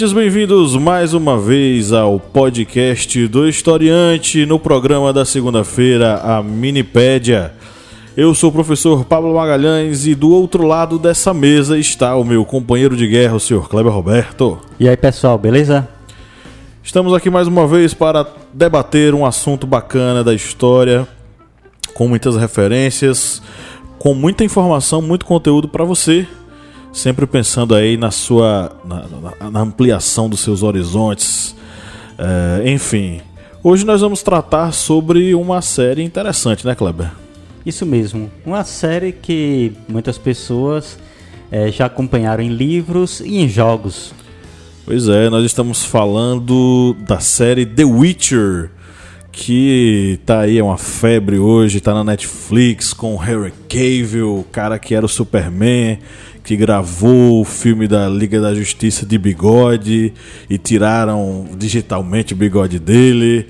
Ouvintes, bem-vindos mais uma vez ao podcast do Historiante no programa da segunda-feira, a Minipédia. Eu sou o professor Pablo Magalhães e do outro lado dessa mesa está o meu companheiro de guerra, o senhor Kleber Roberto. E aí, pessoal, beleza? Estamos aqui mais uma vez para debater um assunto bacana da história, com muitas referências, com muita informação, muito conteúdo para você sempre pensando aí na sua na, na, na ampliação dos seus horizontes, é, enfim. Hoje nós vamos tratar sobre uma série interessante, né, Kleber? Isso mesmo, uma série que muitas pessoas é, já acompanharam em livros e em jogos. Pois é, nós estamos falando da série The Witcher, que tá aí, é uma febre hoje, tá na Netflix com Harry Cavill, o cara que era o Superman, que gravou o filme da Liga da Justiça de bigode e tiraram digitalmente o bigode dele.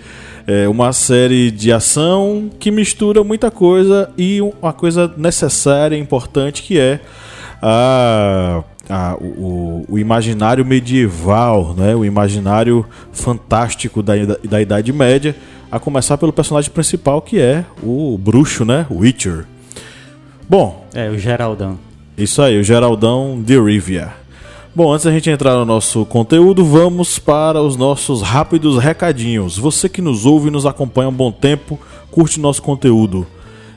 É uma série de ação que mistura muita coisa e uma coisa necessária e importante que é a, o, o, imaginário medieval, né? o imaginário fantástico da, da Idade Média, a começar pelo personagem principal que é o bruxo, né? Witcher. Bom. É, o Geraldão. Isso aí, o Geraldão de Rivia. Bom, antes da gente entrar no nosso conteúdo, vamos para os nossos rápidos recadinhos. Você que nos ouve e nos acompanha há um bom tempo, curte nosso conteúdo.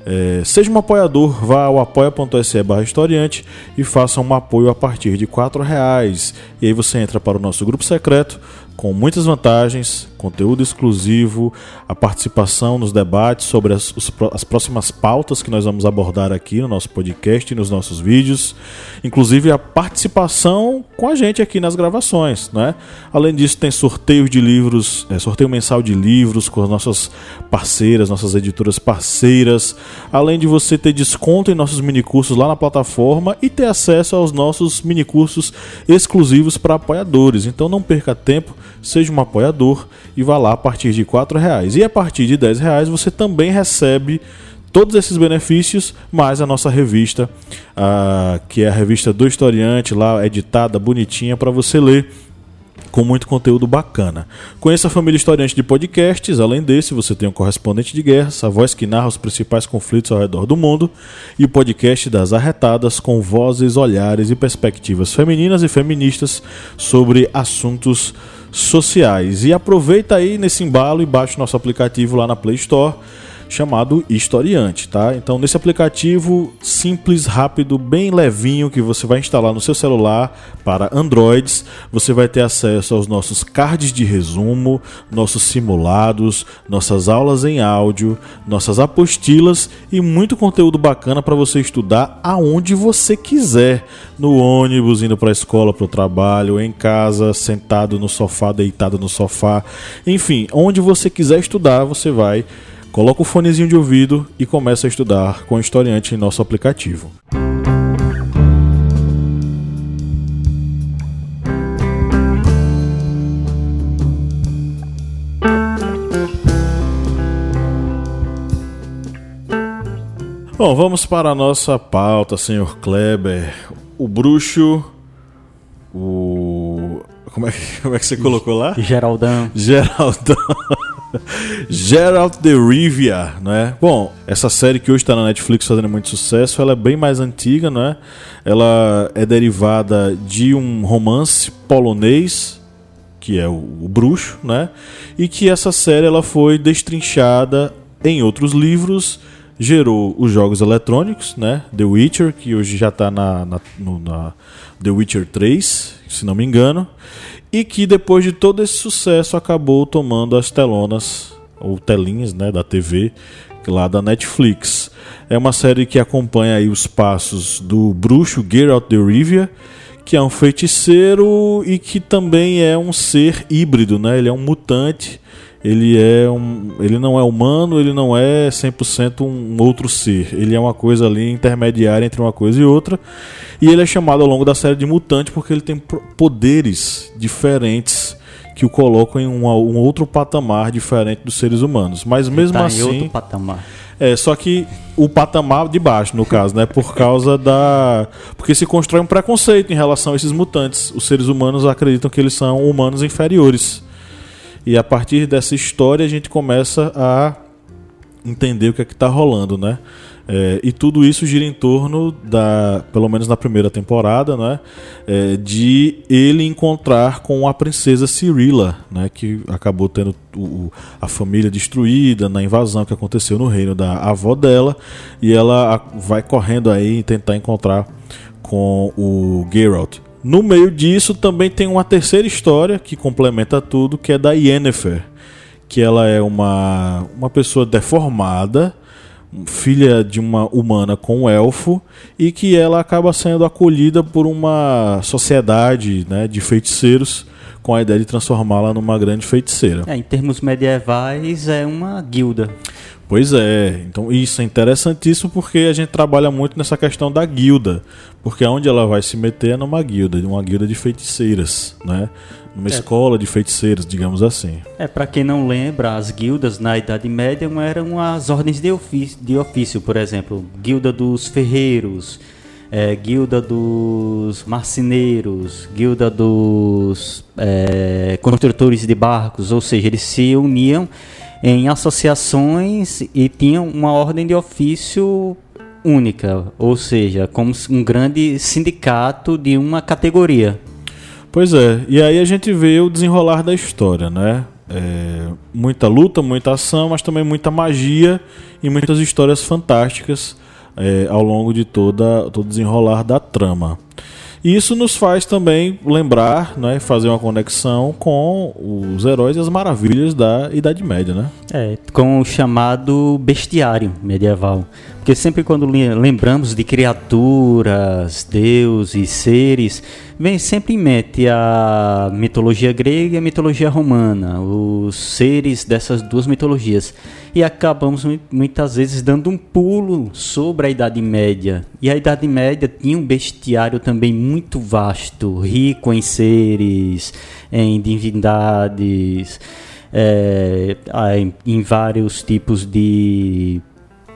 É, seja um apoiador, vá ao apoia.se barra historiante e faça um apoio a partir de R$ reais. E aí você entra para o nosso grupo secreto com muitas vantagens, conteúdo exclusivo, a participação nos debates sobre as, os, as próximas pautas que nós vamos abordar aqui no nosso podcast e nos nossos vídeos, inclusive a participação com a gente aqui nas gravações. Né? Além disso, tem sorteio de livros, é, sorteio mensal de livros com as nossas parceiras, nossas editoras parceiras, além de você ter desconto em nossos minicursos lá na plataforma e ter acesso aos nossos minicursos exclusivos para apoiadores. Então não perca tempo seja um apoiador e vá lá a partir de R$ reais. E a partir de R$ reais você também recebe todos esses benefícios, mais a nossa revista, que é a revista do historiante, lá editada, bonitinha, para você ler com muito conteúdo bacana. Conheça a família historiante de podcasts, além desse, você tem o Correspondente de Guerra, a voz que narra os principais conflitos ao redor do mundo, e o podcast das Arretadas, com vozes, olhares e perspectivas femininas e feministas sobre assuntos sociais. E aproveita aí nesse embalo e baixe nosso aplicativo lá na Play Store chamado Historiante, tá? Então nesse aplicativo simples, rápido, bem levinho que você vai instalar no seu celular para Androids, você vai ter acesso aos nossos cards de resumo, nossos simulados, nossas aulas em áudio, nossas apostilas e muito conteúdo bacana para você estudar aonde você quiser, no ônibus, indo para a escola, para o trabalho, em casa, sentado no sofá, deitado no sofá, enfim, onde você quiser estudar, você vai Coloca o fonezinho de ouvido e começa a estudar com o historiante em nosso aplicativo. Bom, vamos para a nossa pauta, senhor Kleber. O bruxo. O. Como é, que, como é que você colocou lá? Geraldão. Geraldão. Geralt de Rivia, né? Bom, essa série que hoje está na Netflix fazendo muito sucesso, ela é bem mais antiga, né? Ela é derivada de um romance polonês que é o, o Bruxo, né? E que essa série ela foi destrinchada em outros livros, gerou os jogos eletrônicos, né? The Witcher, que hoje já está na, na, na The Witcher 3, se não me engano e que depois de todo esse sucesso acabou tomando as telonas ou telinhas né, da TV lá da Netflix. É uma série que acompanha aí os passos do bruxo Geralt de Rivia, que é um feiticeiro e que também é um ser híbrido, né? Ele é um mutante, ele é um, ele não é humano, ele não é 100% um outro ser. Ele é uma coisa ali intermediária entre uma coisa e outra. E ele é chamado ao longo da série de mutante porque ele tem poderes diferentes que o colocam em um, um outro patamar diferente dos seres humanos. Mas mesmo tá assim, em outro patamar. é, só que o patamar de baixo, no caso, né? Por causa da. Porque se constrói um preconceito em relação a esses mutantes. Os seres humanos acreditam que eles são humanos inferiores. E a partir dessa história a gente começa a entender o que é que está rolando, né? É, e tudo isso gira em torno da, pelo menos na primeira temporada, né, é, de ele encontrar com a princesa Cirilla, né, que acabou tendo o, a família destruída na invasão que aconteceu no reino da avó dela, e ela vai correndo aí tentar encontrar com o Geralt. No meio disso também tem uma terceira história que complementa tudo, que é da Yennefer, que ela é uma, uma pessoa deformada, filha de uma humana com um elfo e que ela acaba sendo acolhida por uma sociedade né, de feiticeiros com a ideia de transformá-la numa grande feiticeira. É, em termos medievais, é uma guilda. Pois é, então isso é interessantíssimo porque a gente trabalha muito nessa questão da guilda, porque aonde ela vai se meter é numa guilda, uma guilda de feiticeiras, né? Numa É. escola de feiticeiros, digamos assim. É, para quem não lembra, as guildas na Idade Média eram as ordens de ofício, de ofício por exemplo, guilda dos ferreiros, é, guilda dos marceneiros, guilda dos é, construtores de barcos, ou seja, eles se uniam em associações e tinham uma ordem de ofício única, ou seja, como um grande sindicato de uma categoria. Pois é, e aí a gente vê o desenrolar da história, né? É, muita luta, muita ação, mas também muita magia e muitas histórias fantásticas é, ao longo de toda todo o desenrolar da trama. Isso nos faz também lembrar, né, fazer uma conexão com os heróis e as maravilhas da Idade Média, né? É, com o chamado bestiário medieval. Porque sempre quando le- lembramos de criaturas, deuses, seres, vem sempre em mente a mitologia grega e a mitologia romana, os seres dessas duas mitologias. E acabamos mu- muitas vezes dando um pulo sobre a Idade Média. E a Idade Média tinha um bestiário também muito vasto, rico em seres, em divindades é, em vários tipos de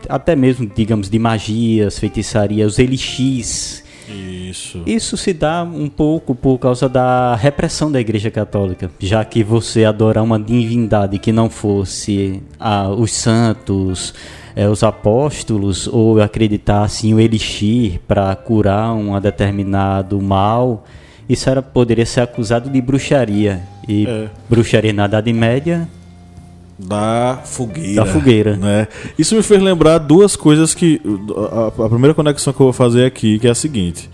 até mesmo digamos de magias, feitiçaria, os elixis. Isso. Isso se dá um pouco por causa da repressão da Igreja Católica, já que você adorar uma divindade que não fosse ah, os santos, eh, os apóstolos, ou acreditasse em o elixir para curar um determinado mal, isso era, poderia ser acusado de bruxaria. E É. bruxaria na Idade Média Da fogueira. Da fogueira. Né? Isso me fez lembrar duas coisas que. A, a primeira conexão que eu vou fazer aqui, que é a seguinte.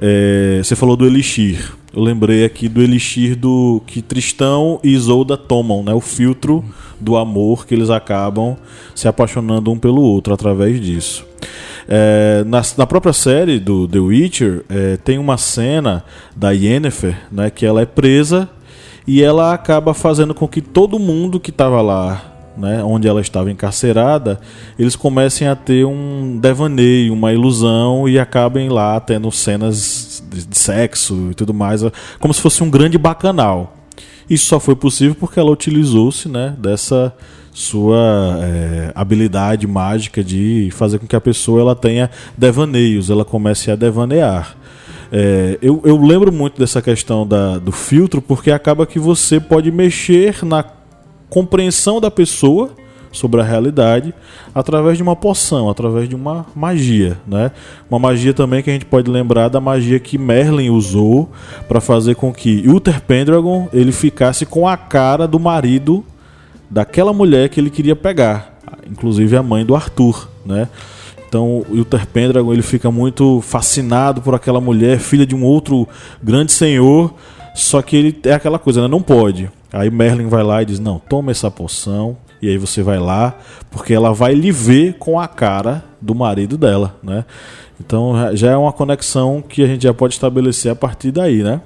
É, você falou do Elixir. Eu lembrei aqui do Elixir do que Tristão e Isolda tomam, né? O filtro do amor que eles acabam se apaixonando um pelo outro através disso. É, na, na própria série do The Witcher, é, tem uma cena da Yennefer, né? Que ela é presa e ela acaba fazendo com que todo mundo que estava lá, né, onde ela estava encarcerada, eles comecem a ter um devaneio, uma ilusão e acabem lá tendo cenas de sexo e tudo mais, como se fosse um grande bacanal. Isso só foi possível porque ela utilizou-se né, dessa sua é, habilidade mágica de fazer com que a pessoa ela tenha devaneios, ela comece a devanear. É, eu, eu lembro muito dessa questão da, do filtro porque acaba que você pode mexer na compreensão da pessoa sobre a realidade através de uma poção, através de uma magia, né? Uma magia também que a gente pode lembrar da magia que Merlin usou para fazer com que Uther Pendragon ele ficasse com a cara do marido daquela mulher que ele queria pegar, inclusive a mãe do Arthur, né? Então o Uther Pendragon ele fica muito fascinado por aquela mulher, filha de um outro grande senhor, só que ele é aquela coisa, né? não pode. Aí Merlin vai lá e diz: "Não, toma essa poção E aí você vai lá, porque ela vai lhe ver com a cara do marido dela, né? Então já é uma conexão que a gente já pode estabelecer a partir daí, né?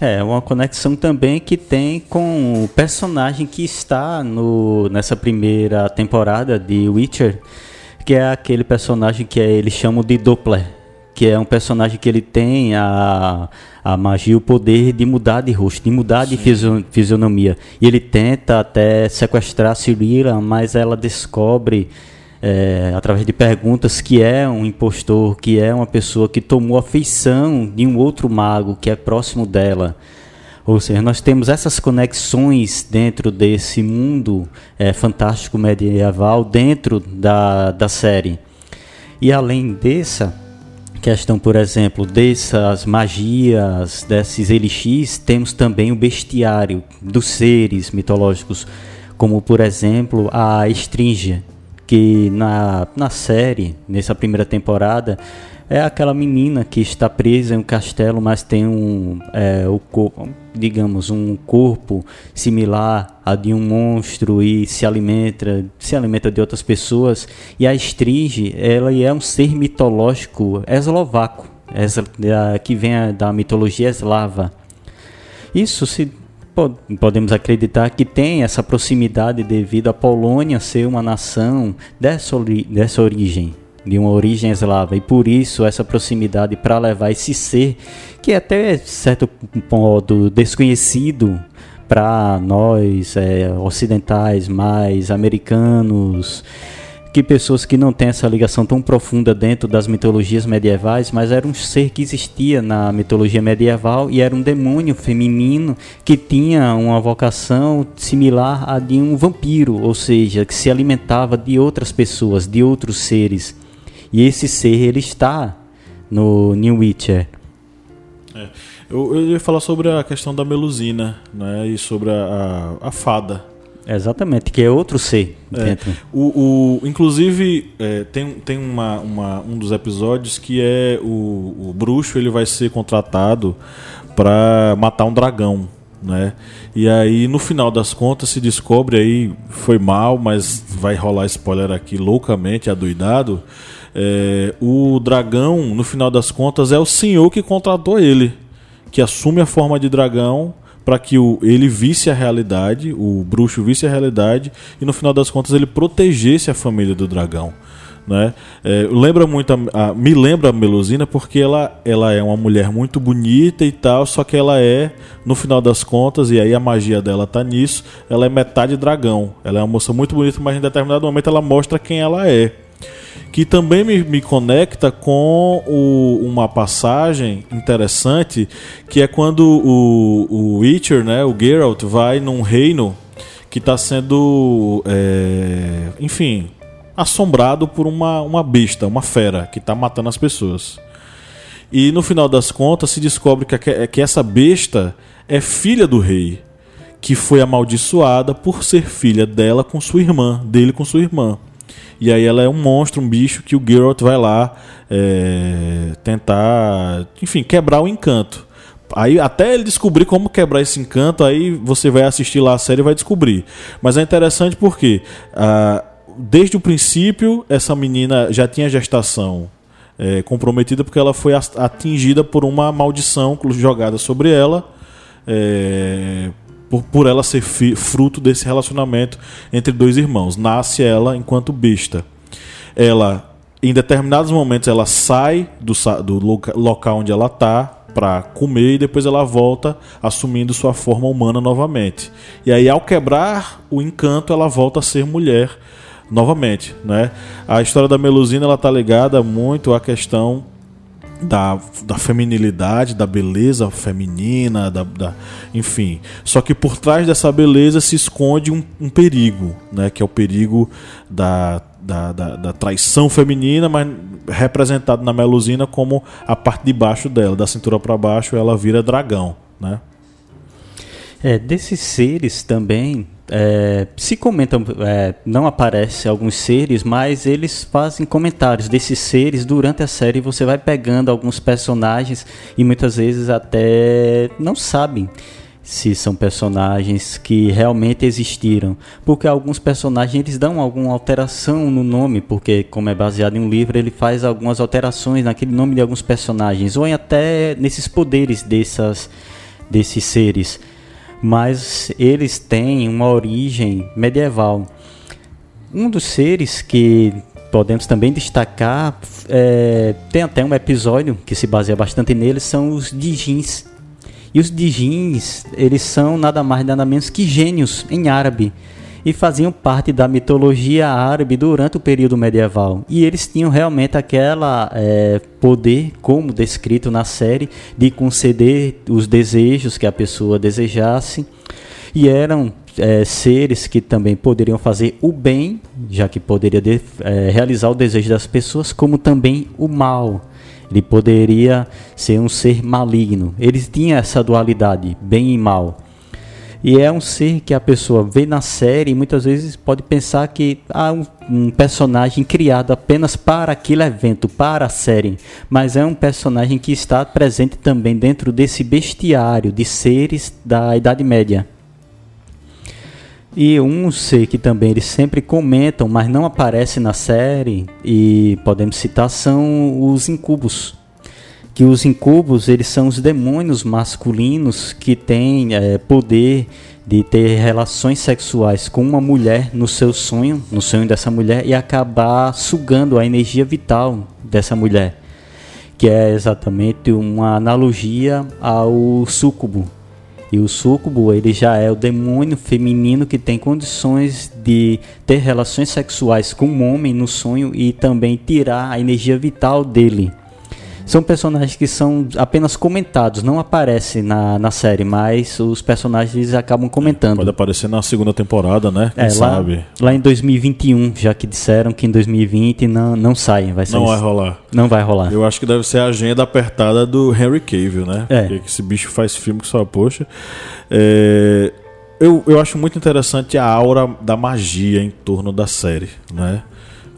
É, uma conexão também que tem com o personagem que está no, nessa primeira temporada de Witcher, que é aquele personagem que é, eles chamam de Doppler, que é um personagem que ele tem a, a magia, o poder de mudar de rosto, de mudar Sim. de fisionomia. E ele tenta até sequestrar Cirila, mas ela descobre é, através de perguntas que é um impostor, que é uma pessoa que tomou a feição de um outro mago que é próximo dela. Ou seja, nós temos essas conexões dentro desse mundo é, fantástico medieval, dentro da, da série. E além dessa questão, por exemplo, dessas magias, desses elixis, temos também o bestiário dos seres mitológicos, como por exemplo a Estringia, que na, na série, nessa primeira temporada, é aquela menina que está presa em um castelo, mas tem um, é, o corpo, digamos, um corpo similar a de um monstro e se alimenta, se alimenta de outras pessoas. E a Stringe, ela é um ser mitológico eslovaco, que vem da mitologia eslava. Isso se podemos acreditar que tem essa proximidade devido à Polônia ser uma nação dessa, ori dessa origem, de uma origem eslava, e por isso essa proximidade para levar esse ser que é até certo modo desconhecido para nós é, ocidentais, mais americanos, que pessoas que não têm essa ligação tão profunda dentro das mitologias medievais, mas era um ser que existia na mitologia medieval e era um demônio feminino que tinha uma vocação similar à de um vampiro, ou seja, que se alimentava de outras pessoas, de outros seres. E esse ser ele está no New Witcher. É. Eu, eu ia falar sobre a questão da melusina, né, e sobre a, a, a fada Exatamente, que é outro ser é. O, o, inclusive, é, tem, tem uma, uma, um dos episódios que é o, o bruxo ele vai ser contratado para matar um dragão. Né? E aí, no final das contas, se descobre aí, foi mal, mas vai rolar spoiler aqui loucamente, adoidado. É, o dragão, no final das contas, é o senhor que contratou ele, que assume a forma de dragão para que o, ele visse a realidade, o bruxo visse a realidade e no final das contas ele protegesse a família do dragão. Né? É, lembra muito a, a, me lembra a Melusina porque ela, ela é uma mulher muito bonita e tal, só que ela é, no final das contas, e aí a magia dela tá nisso, ela é metade dragão. Ela é uma moça muito bonita, mas em determinado momento ela mostra quem ela é que também me, me conecta com o, uma passagem interessante, que é quando o, o Witcher, né, o Geralt, vai num reino que está sendo, é, enfim, assombrado por uma, uma besta, uma fera, que está matando as pessoas. E no final das contas se descobre que, que essa besta é filha do rei, que foi amaldiçoada por ser filha dela com sua irmã, dele com sua irmã. E aí ela é um monstro, um bicho que o Geralt vai lá é, tentar, enfim, quebrar o encanto. Aí até ele descobrir como quebrar esse encanto, aí você vai assistir lá a série e vai descobrir. Mas é interessante porque ah, desde o princípio essa menina já tinha gestação é, comprometida porque ela foi atingida por uma maldição jogada sobre ela é, por, por ela ser fruto desse relacionamento entre dois irmãos. Nasce ela enquanto besta. Ela, em determinados momentos, ela sai do, do local onde ela está para comer e depois ela volta assumindo sua forma humana novamente. E aí, ao quebrar o encanto, ela volta a ser mulher novamente, né? A história da Melusina ela tá ligada muito à questão da, da feminilidade, da beleza feminina, da, da, enfim. Só que por trás dessa beleza se esconde um, um perigo, né? Que é o perigo da, da, da, da, traição feminina, mas representado na Melusina como a parte de baixo dela, da cintura para baixo, ela vira dragão, né? É, desses seres também é, se comentam, é, não aparece alguns seres, mas eles fazem comentários desses seres durante a série. Você vai pegando alguns personagens e muitas vezes até não sabem se são personagens que realmente existiram, porque alguns personagens eles dão alguma alteração no nome, porque como é baseado em um livro, ele faz algumas alterações naquele nome de alguns personagens, ou até nesses poderes dessas, desses seres. Mas eles têm uma origem medieval. Um dos seres que podemos também destacar, é, tem até um episódio que se baseia bastante neles, são os Dijins e os Dijins, eles são nada mais nada menos que gênios em árabe e faziam parte da mitologia árabe durante o período medieval. E eles tinham realmente aquela é, poder, como descrito na série, de conceder os desejos que a pessoa desejasse. E eram é, seres que também poderiam fazer o bem, já que poderia de, é, realizar o desejo das pessoas, como também o mal ele poderia ser um ser maligno. Ele tinha essa dualidade, bem e mal. E é um ser que a pessoa vê na série e muitas vezes pode pensar que há um, um, personagem criado apenas para aquele evento, para a série. Mas é um personagem que está presente também dentro desse bestiário de seres da Idade Média. E um ser que também eles sempre comentam, mas não aparece na série, e podemos citar, são os incubos. Que os incubos, eles são os demônios masculinos que têm é, poder de ter relações sexuais com uma mulher no seu sonho, no sonho dessa mulher, e acabar sugando a energia vital dessa mulher. Que é exatamente uma analogia ao súcubo, e o súcubo, ele já é o demônio feminino que tem condições de ter relações sexuais com um homem no sonho e também tirar a energia vital dele. São personagens que são apenas comentados, não aparecem na, na série, mas os personagens acabam comentando. Pode aparecer na segunda temporada, né? Quem é, sabe? Lá, lá em 2021, já que disseram que em 2020 não, não saem. Vai não vai rolar. Não vai rolar. Eu acho que deve ser a agenda apertada do Henry Cavill, né? É. Porque esse bicho faz filme que só, poxa. É, eu, eu acho muito interessante a aura da magia em torno da série, né?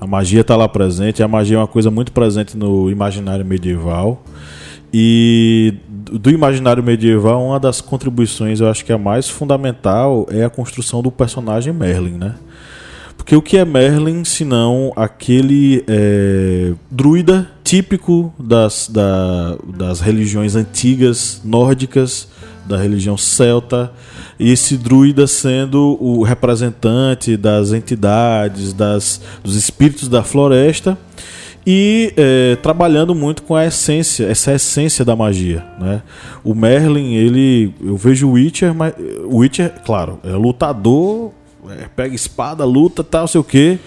A magia está lá presente, a magia é uma coisa muito presente no imaginário medieval. E do imaginário medieval, uma das contribuições, eu acho que a mais fundamental é a construção do personagem Merlin, né? Porque o que é Merlin, senão aquele é, druida típico das, da, das religiões antigas nórdicas, da religião celta, e esse druida sendo o representante das entidades, das, dos espíritos da floresta e é, trabalhando muito com a essência, essa essência da magia, né? O Merlin, ele, eu vejo o Witcher, mas o Witcher, claro, é lutador, é, pega espada, luta, tal, sei o que.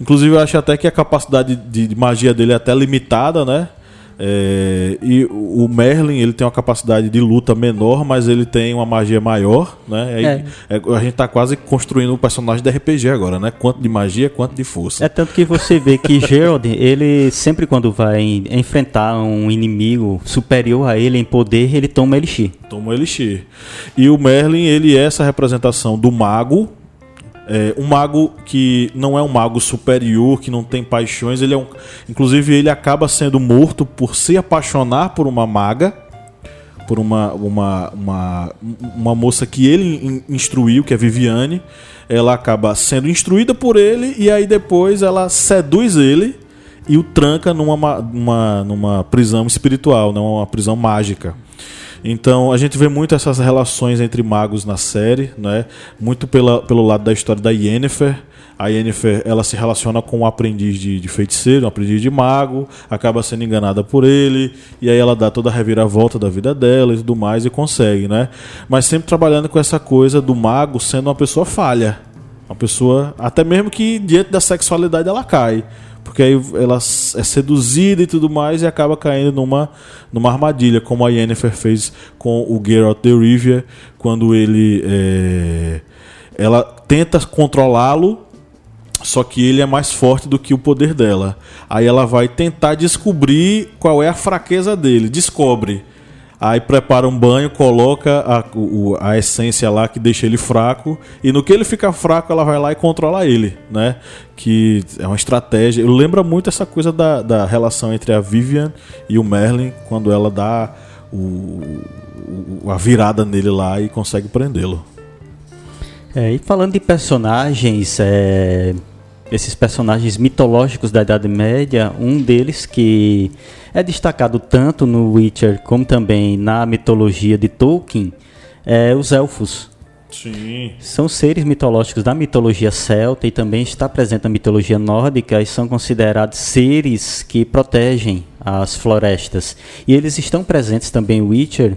Inclusive eu acho até que a capacidade de, de magia dele é até limitada, né? É, e o Merlin ele tem uma capacidade de luta menor, mas ele tem uma magia maior, né? É. É, a gente tá quase construindo um personagem de RPG agora, né? Quanto de magia, quanto de força. É tanto que você vê que Gerald, ele sempre quando vai enfrentar um inimigo superior a ele em poder, ele toma Elixir. Toma Elixir. E o Merlin, ele é essa representação do mago, é, um mago que não é um mago superior, que não tem paixões, ele é um, inclusive ele acaba sendo morto por se apaixonar por uma maga, por uma, uma, uma, uma moça que ele instruiu, que é Viviane. Ela acaba sendo instruída por ele e aí depois ela seduz ele e o tranca numa, uma, numa prisão espiritual, não uma prisão mágica. Então a gente vê muito essas relações entre magos na série, né? Muito pela, pelo lado da história da Yennefer. A Yennefer ela se relaciona com um aprendiz de, de feiticeiro, um aprendiz de mago, acaba sendo enganada por ele, e aí ela dá toda a reviravolta da vida dela e tudo mais e consegue, né? Mas sempre trabalhando com essa coisa do mago sendo uma pessoa falha. Uma pessoa, até mesmo que diante da sexualidade ela cai porque aí ela é seduzida e tudo mais e acaba caindo numa, numa armadilha, como a Yennefer fez com o Geralt de Rivia, quando ele é, ela tenta controlá-lo, só que ele é mais forte do que o poder dela. Aí ela vai tentar descobrir qual é a fraqueza dele, descobre Aí prepara um banho, coloca a, o, a essência lá que deixa ele fraco. E no que ele fica fraco, ela vai lá e controla ele, né? Que é uma estratégia. Lembra muito essa coisa da, da relação entre a Vivian e o Merlin, quando ela dá o, o, a virada nele lá e consegue prendê-lo. É, e falando de personagens, é, esses personagens mitológicos da Idade Média, um deles que é destacado tanto no Witcher como também na mitologia de Tolkien é os elfos. Sim. São seres mitológicos da mitologia celta e também está presente na mitologia nórdica e são considerados seres que protegem as florestas. E eles estão presentes também em Witcher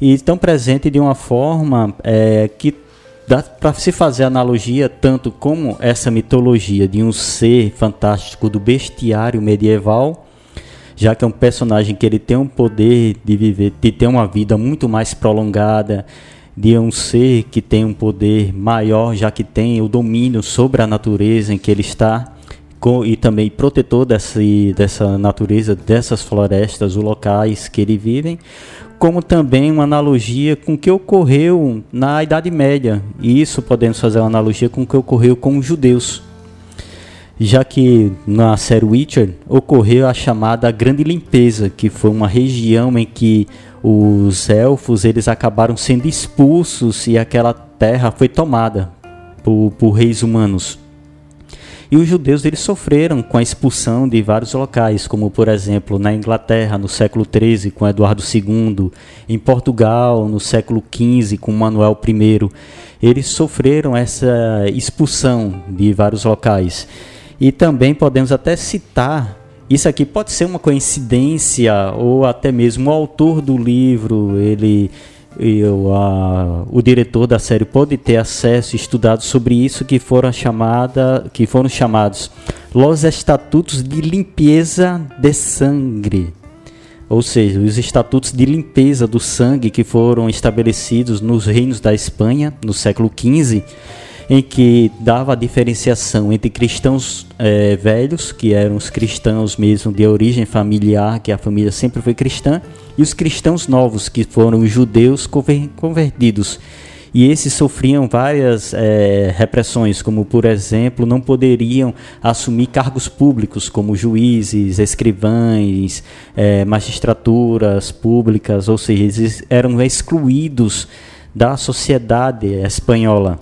e estão presentes de uma forma é, que dá para se fazer analogia tanto como essa mitologia de um ser fantástico do bestiário medieval, já que é um personagem que ele tem um poder de viver, de ter uma vida muito mais prolongada, de um ser que tem um poder maior, já que tem o domínio sobre a natureza em que ele está, e também protetor desse, dessa natureza, dessas florestas, os locais que ele vive, como também uma analogia com o que ocorreu na Idade Média. E isso podemos fazer uma analogia com o que ocorreu com os judeus. Já que na série Witcher ocorreu a chamada Grande Limpeza, que foi uma região em que os elfos eles acabaram sendo expulsos e aquela terra foi tomada por, por reis humanos. E os judeus eles sofreram com a expulsão de vários locais, como por exemplo na Inglaterra no século XIII com Eduardo II, em Portugal no século XV com Manuel I. Eles sofreram essa expulsão de vários locais. E também podemos até citar isso aqui pode ser uma coincidência ou até mesmo o autor do livro, ele a, o diretor da série pode ter acesso e estudado sobre isso que foram chamada, que foram chamados Los Estatutos de Limpeza de Sangue. Ou seja, os estatutos de limpeza do sangue que foram estabelecidos nos reinos da Espanha no século XV em que dava a diferenciação entre cristãos é, velhos, que eram os cristãos mesmo de origem familiar, que a família sempre foi cristã, e os cristãos novos, que foram os judeus convertidos. E esses sofriam várias é, repressões, como por exemplo, não poderiam assumir cargos públicos, como juízes, escrivães, é, magistraturas públicas, ou seja, eles eram excluídos da sociedade espanhola.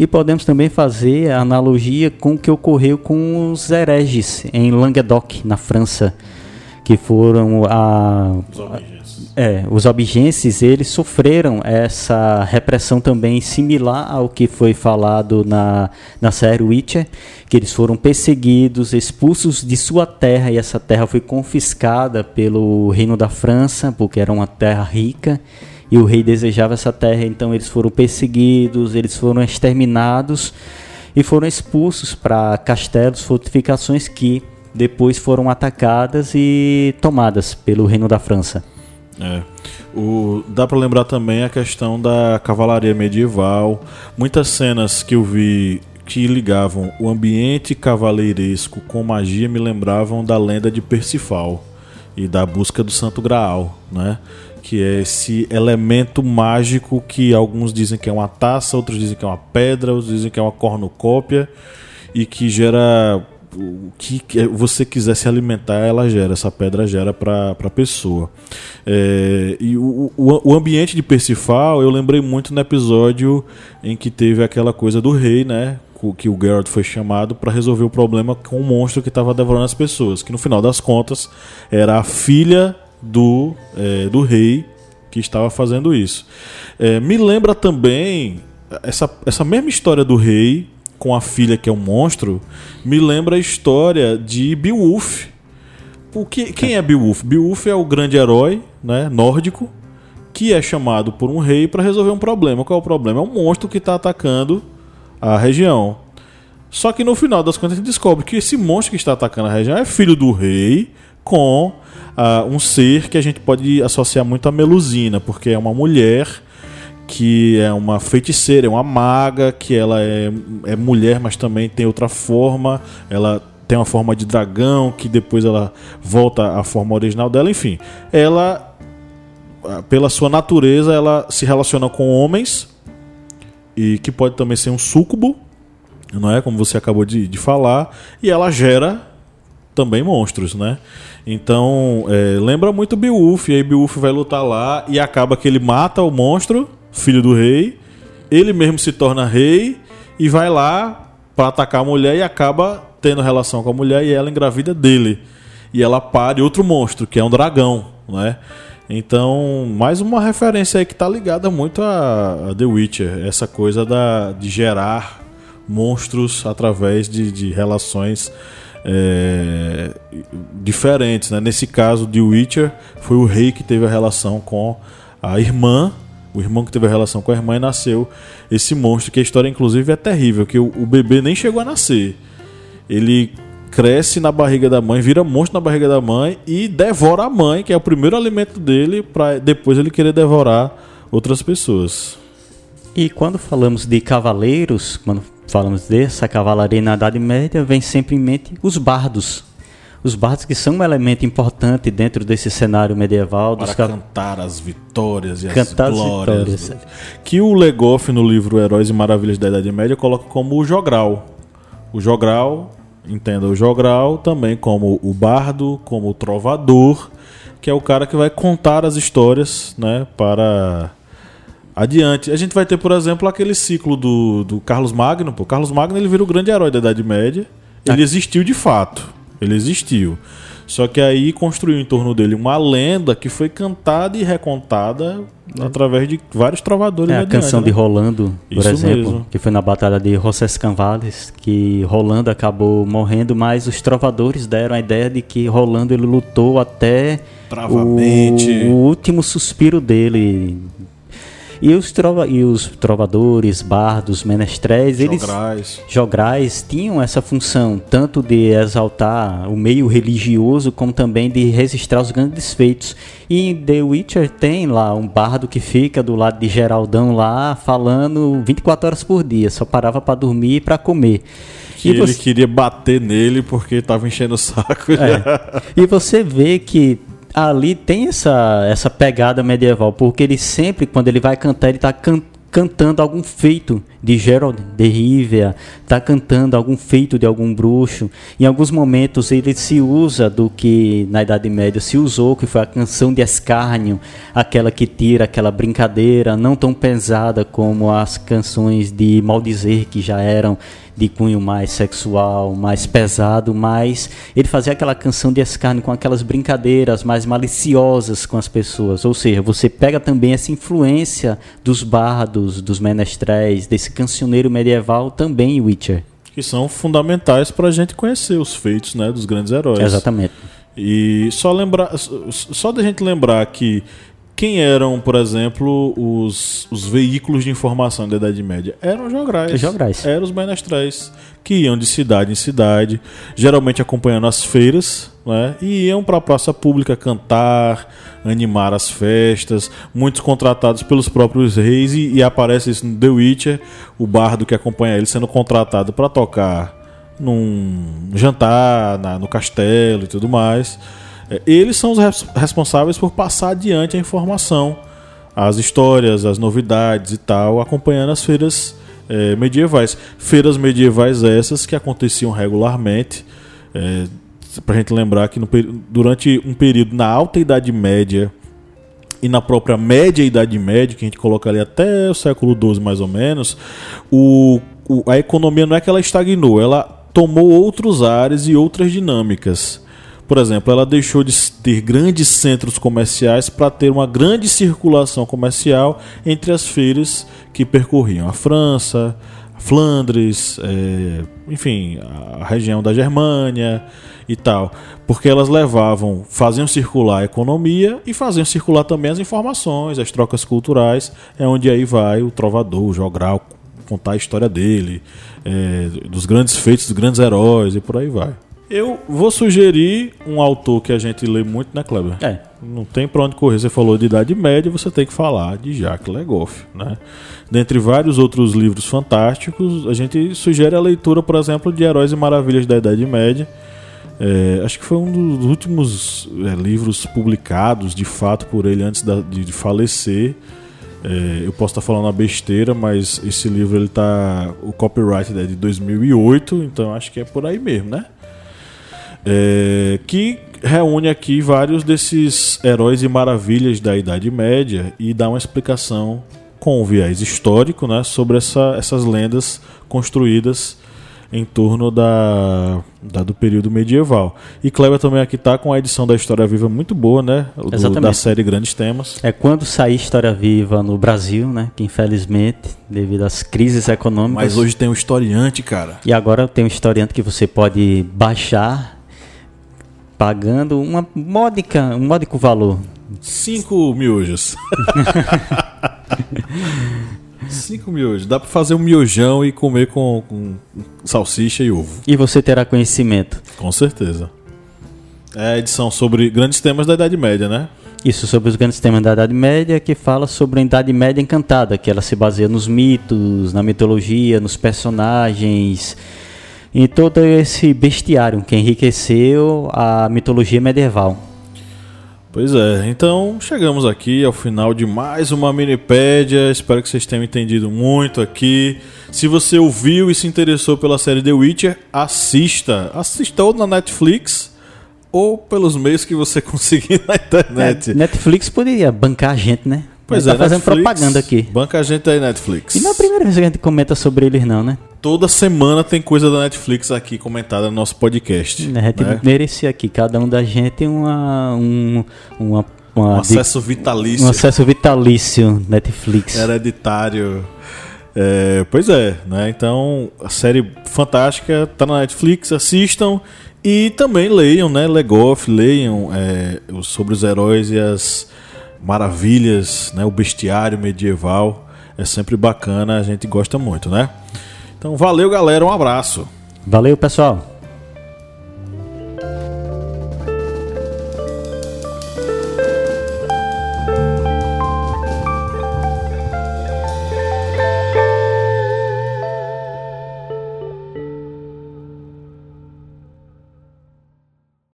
E podemos também fazer a analogia com o que ocorreu com os hereges em Languedoc, na França, que foram a, é, os albigenses, eles sofreram essa repressão também similar ao que foi falado na, na série Witcher, que eles foram perseguidos, expulsos de sua terra, e essa terra foi confiscada pelo reino da França, porque era uma terra rica, e o rei desejava essa terra, então eles foram perseguidos, eles foram exterminados e foram expulsos para castelos, fortificações que depois foram atacadas e tomadas pelo reino da França. É. O, dá para lembrar também a questão da cavalaria medieval. Muitas cenas que eu vi que ligavam o ambiente cavaleiresco com magia me lembravam da lenda de Percival e da busca do Santo Graal, né? Que é esse elemento mágico que alguns dizem que é uma taça, outros dizem que é uma pedra, outros dizem que é uma cornucópia e que gera o que você quiser se alimentar, ela gera, essa pedra gera para a pessoa. É, e o, o, o, ambiente de Percifal, eu lembrei muito no episódio em que teve aquela coisa do rei, né? Que o Geralt foi chamado para resolver o problema com o monstro que estava devorando as pessoas. Que no final das contas era a filha do, é, do rei que estava fazendo isso. É, me lembra também essa, essa mesma história do rei com a filha que é um monstro, me lembra a história de Beowulf. O que, quem é Beowulf? Beowulf é o grande herói né, nórdico que é chamado por um rei para resolver um problema. Qual é o problema? É um monstro que está atacando a região. Só que no final das contas gente descobre que esse monstro que está atacando a região é filho do rei com uh, um ser que a gente pode associar muito a Melusina, porque é uma mulher que é uma feiticeira, é uma maga, que ela é, é mulher, mas também tem outra forma. Ela tem uma forma de dragão, que depois ela volta à forma original dela. Enfim, ela, ah, pela sua natureza, ela se relaciona com homens e que pode também ser um súcubo, não é? Como você acabou de, de falar, e ela gera também monstros, né? Então, é, lembra muito Beowulf, e aí Beowulf vai lutar lá e acaba que ele mata o monstro, filho do rei, ele mesmo se torna rei e vai lá para atacar a mulher e acaba tendo relação com a mulher e ela engravida dele. E ela pare outro monstro, que é um dragão, né? Então, mais uma referência aí que tá ligada muito a, a The Witcher, essa coisa da, de gerar monstros através de, de relações é, diferentes. Né? Nesse caso de Witcher, foi o rei que teve a relação com a irmã, o irmão que teve a relação com a irmã e nasceu esse monstro, que a história inclusive é terrível, que o, o bebê nem chegou a nascer. Ele cresce na barriga da mãe, vira monstro na barriga da mãe e devora a mãe, que é o primeiro alimento dele, para depois ele querer devorar outras pessoas. E quando falamos de cavaleiros, quando falamos dessa cavalaria na Idade Média, vem sempre em mente os bardos. Os bardos que são um elemento importante dentro desse cenário medieval. Para cantar as vitórias e cantar as glórias. Vitórias. Que o Legoff, no livro Heróis e Maravilhas da Idade Média, coloca como o jogral. O jogral, entenda o jogral também como o bardo, como o trovador, que é o cara que vai contar as histórias né, para adiante. A gente vai ter, por exemplo, aquele ciclo do, do Carlos Magno. Pô. Carlos Magno ele vira o grande herói da Idade Média. Ele existiu de fato. Ele existiu. Só que aí construiu em torno dele uma lenda que foi cantada e recontada é. através de vários trovadores. É a canção né? de Rolando, por Isso exemplo, mesmo. que foi na batalha de Roncescanvales, que Rolando acabou morrendo, mas os trovadores deram a ideia de que Rolando ele lutou até o, o último suspiro dele e os, trova, e os trovadores, bardos, menestréis, jograis. eles jograis tinham essa função tanto de exaltar o meio religioso como também de registrar os grandes feitos. E em The Witcher tem lá um bardo que fica do lado de Geraldão lá falando 24 horas por dia, só parava para dormir e para comer. Que e ele você... queria bater nele porque estava enchendo o saco. É. E você vê que ali tem essa, essa pegada medieval, porque ele sempre, quando ele vai cantar, ele está can, cantando algum feito de Gerald de Rivia, está cantando algum feito de algum bruxo. Em alguns momentos ele se usa do que na Idade Média se usou, que foi a canção de escárnio, aquela que tira aquela brincadeira não tão pesada como as canções de maldizer que já eram de cunho mais sexual, mais pesado, mas ele fazia aquela canção de escárnio com aquelas brincadeiras mais maliciosas com as pessoas. Ou seja, você pega também essa influência dos bardos, dos menestréis, desse cancioneiro medieval também em Witcher. Que são fundamentais para a gente conhecer os feitos né, dos grandes heróis. Exatamente. E só lembrar, só da gente lembrar que quem eram, por exemplo, os, os veículos de informação da Idade Média? Eram jograis. Jograis. Eram os menestréis, que iam de cidade em cidade, geralmente acompanhando as feiras, né? e iam para a praça pública cantar, animar as festas, muitos contratados pelos próprios reis, e, e aparece isso no The Witcher, o bardo que acompanha ele sendo contratado para tocar num jantar, na, no castelo e tudo mais. É, eles são os responsáveis por passar adiante a informação, as histórias, as novidades e tal, acompanhando as feiras é, medievais. Feiras medievais essas que aconteciam regularmente. É, para a gente lembrar que no, durante um período na Alta Idade Média e na própria Média Idade Média, que a gente coloca ali até o século XII mais ou menos, o, o, a economia não é que ela estagnou, ela tomou outros ares e outras dinâmicas. Por exemplo, ela deixou de ter grandes centros comerciais para ter uma grande circulação comercial entre as feiras que percorriam a França, Flandres, é, enfim, a região da Germânia e tal, porque elas levavam, faziam circular a economia e faziam circular também as informações, as trocas culturais, é onde aí vai o trovador, o jogral, contar a história dele, é, dos grandes feitos, dos grandes heróis e por aí vai. Eu vou sugerir um autor que a gente lê muito, né, Kleber? É. Não tem pra onde correr. Você falou de Idade Média, você tem que falar de Jacques Legoff, né? Dentre vários outros livros fantásticos, a gente sugere a leitura, por exemplo, de Heróis e Maravilhas da Idade Média. É, acho que foi um dos últimos é, livros publicados, de fato, por ele antes da, de, de, falecer. É, eu posso estar falando uma besteira, mas esse livro ele tá, o copyright é de 2008, então acho que é por aí mesmo, né? É, que reúne aqui vários desses heróis e maravilhas da Idade Média e dá uma explicação com um viés histórico né, sobre essa, essas lendas construídas em torno da, da, do período medieval. E Kleber também aqui está com a edição da História Viva muito boa, né? Do, da série Grandes Temas. É quando sair História Viva no Brasil, né? Que infelizmente, devido às crises econômicas. Mas hoje tem um historiante, cara. E agora tem um historiante que você pode baixar pagando uma módica, um módico valor. Cinco miojos. Cinco miojos. Dá para fazer um miojão e comer com, com, salsicha e ovo. E você terá conhecimento. Com certeza. É a edição sobre grandes temas da Idade Média, né? Isso, sobre os grandes temas da Idade Média, que fala sobre a Idade Média encantada, que ela se baseia nos mitos, na mitologia, nos personagens, em todo esse bestiário que enriqueceu a mitologia medieval. Pois é, então chegamos aqui ao final de mais uma minipédia. Espero que vocês tenham entendido muito aqui. Se você ouviu e se interessou pela série The Witcher, assista. Assista ou na Netflix ou pelos meios que você conseguir na internet. É, Netflix poderia bancar a gente, né? Pois tá é, fazendo Netflix, propaganda aqui. Banca a gente aí, Netflix. E não é a primeira vez que a gente comenta sobre eles, não, né? Toda semana tem coisa da Netflix aqui comentada no nosso podcast. A gente né? merecia aqui, cada um da gente, uma, um, uma, uma Um acesso vitalício. um acesso vitalício Netflix. hereditário. É, pois é, né? Então, a série fantástica tá na Netflix, assistam e também leiam, né? Legoff, leiam é, sobre os heróis e as maravilhas, né? O bestiário medieval. É sempre bacana, a gente gosta muito, né? Então, valeu, galera, um abraço. Valeu, pessoal.